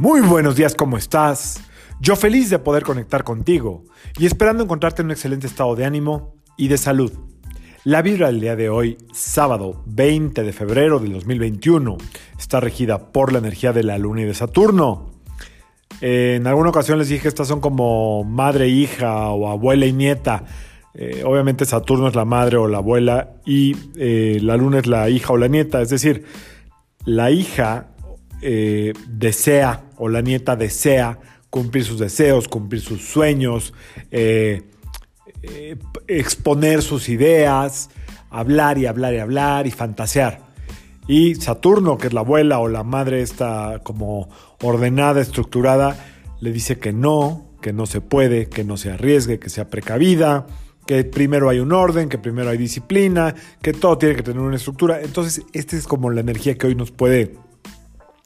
Muy buenos días, ¿cómo estás? Yo feliz de poder conectar contigo y esperando encontrarte en un excelente estado de ánimo y de salud. La vibra del día de hoy, sábado 20 de febrero del 2021, está regida por la energía de la Luna y de Saturno. En alguna ocasión les dije estas son como madre, hija o abuela y nieta. Eh, obviamente Saturno es la madre o la abuela y eh, la Luna es la hija o la nieta. Es decir, la hija eh, desea o la nieta desea cumplir sus deseos, cumplir sus sueños, eh, eh, exponer sus ideas, hablar y hablar y hablar y fantasear. Y Saturno, que es la abuela o la madre, está como ordenada, estructurada, le dice que no, que no se puede, que no se arriesgue, que sea precavida, que primero hay un orden, que primero hay disciplina, que todo tiene que tener una estructura. Entonces, esta es como la energía que hoy nos puede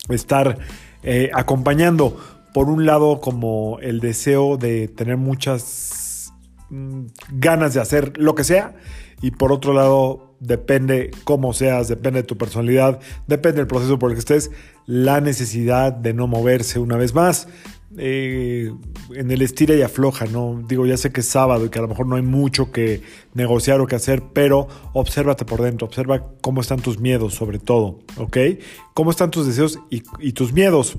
estar eh, acompañando. Por un lado, como el deseo de tener muchas mm, ganas de hacer lo que sea. Y por otro lado, depende cómo seas, depende de tu personalidad, depende del proceso por el que estés, la necesidad de no moverse una vez más. Eh, en el estira y afloja, ¿no? Digo, ya sé que es sábado y que a lo mejor no hay mucho que negociar o que hacer, pero obsérvate por dentro, observa cómo están tus miedos sobre todo, ¿ok? Cómo están tus deseos y, tus miedos.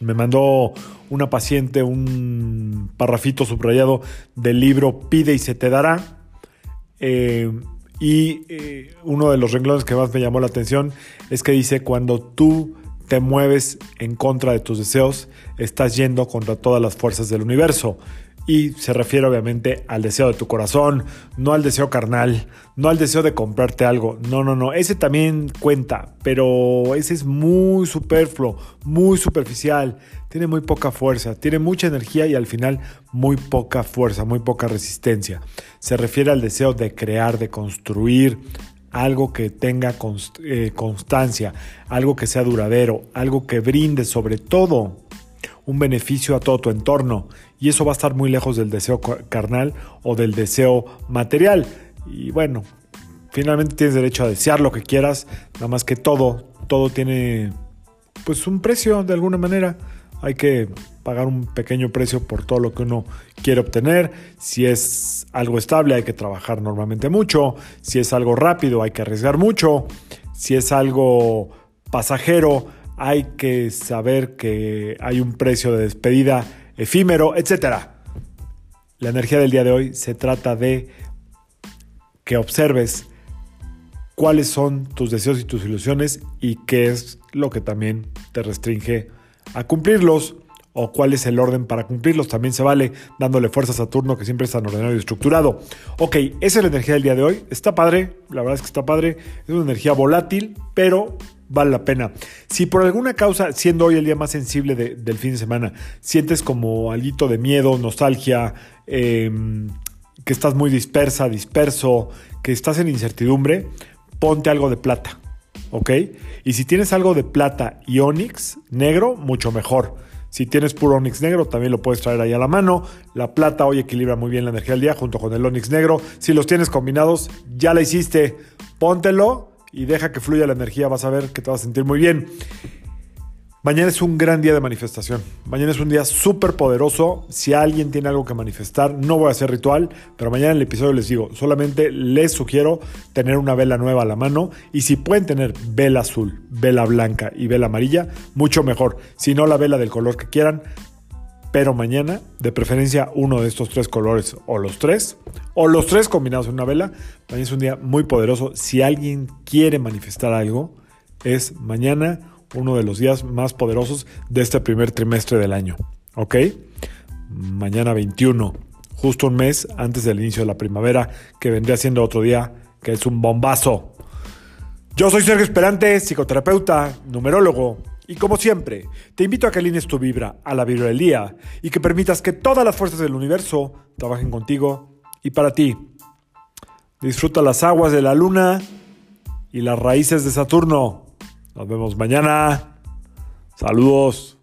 Me mandó una paciente un parrafito subrayado del libro Pide y se te dará. Eh, y eh, uno de los renglones que más me llamó la atención es que dice, cuando tú te mueves en contra de tus deseos, estás yendo contra todas las fuerzas del universo. Y se refiere obviamente al deseo de tu corazón, no al deseo carnal, no al deseo de comprarte algo. No, no, no. Ese también cuenta, pero ese es muy superfluo, muy superficial. Tiene muy poca fuerza, tiene mucha energía y al final muy poca fuerza, muy poca resistencia. Se refiere al deseo de crear, de construir, algo que tenga eh, constancia, algo que sea duradero, algo que brinde sobre todo un beneficio a todo tu entorno. Y eso va a estar muy lejos del deseo carnal o del deseo material. Y bueno, finalmente tienes derecho a desear lo que quieras, nada más que todo, todo tiene pues un precio de alguna manera. Hay que pagar un pequeño precio por todo lo que uno quiere obtener. Si es algo estable hay que trabajar normalmente mucho. Si es algo rápido hay que arriesgar mucho. Si es algo pasajero hay que saber que hay un precio de despedida efímero, etc. La energía del día de hoy se trata de que observes cuáles son tus deseos y tus ilusiones y qué es lo que también te restringe a cumplirlos o cuál es el orden para cumplirlos. También se vale dándole fuerza a Saturno, que siempre está ordenado y estructurado. Ok, esa es la energía del día de hoy. Está padre, la verdad es que está padre. Es una energía volátil, pero vale la pena. Si por alguna causa, siendo hoy el día más sensible de, del fin de semana, sientes como algo de miedo, nostalgia, eh, que estás muy dispersa, disperso, que estás en incertidumbre, ponte algo de plata, ¿ok? Y si tienes algo de plata y onix negro, mucho mejor. Si tienes puro onix negro, también lo puedes traer ahí a la mano. La plata hoy equilibra muy bien la energía del día junto con el onix negro. Si los tienes combinados, ya la hiciste. Póntelo y deja que fluya la energía, vas a ver que te vas a sentir muy bien. Mañana es un gran día de manifestación. Mañana es un día súper poderoso. Si alguien tiene algo que manifestar, no voy a hacer ritual, pero mañana en el episodio les digo, solamente les sugiero tener una vela nueva a la mano y si pueden tener vela azul, vela blanca y vela amarilla, mucho mejor. Si no, la vela del color que quieran, pero mañana, de preferencia uno de estos tres colores o los tres, o los tres combinados en una vela, mañana es un día muy poderoso. Si alguien quiere manifestar algo, es mañana uno de los días más poderosos de este primer trimestre del año. ¿Ok? Mañana 21, justo un mes antes del inicio de la primavera, que vendría siendo otro día que es un bombazo. Yo soy Sergio Esperante, psicoterapeuta, numerólogo, y como siempre, te invito a que alines tu vibra a la día y que permitas que todas las fuerzas del universo trabajen contigo y para ti. Disfruta las aguas de la luna y las raíces de Saturno. Nos vemos mañana. Saludos.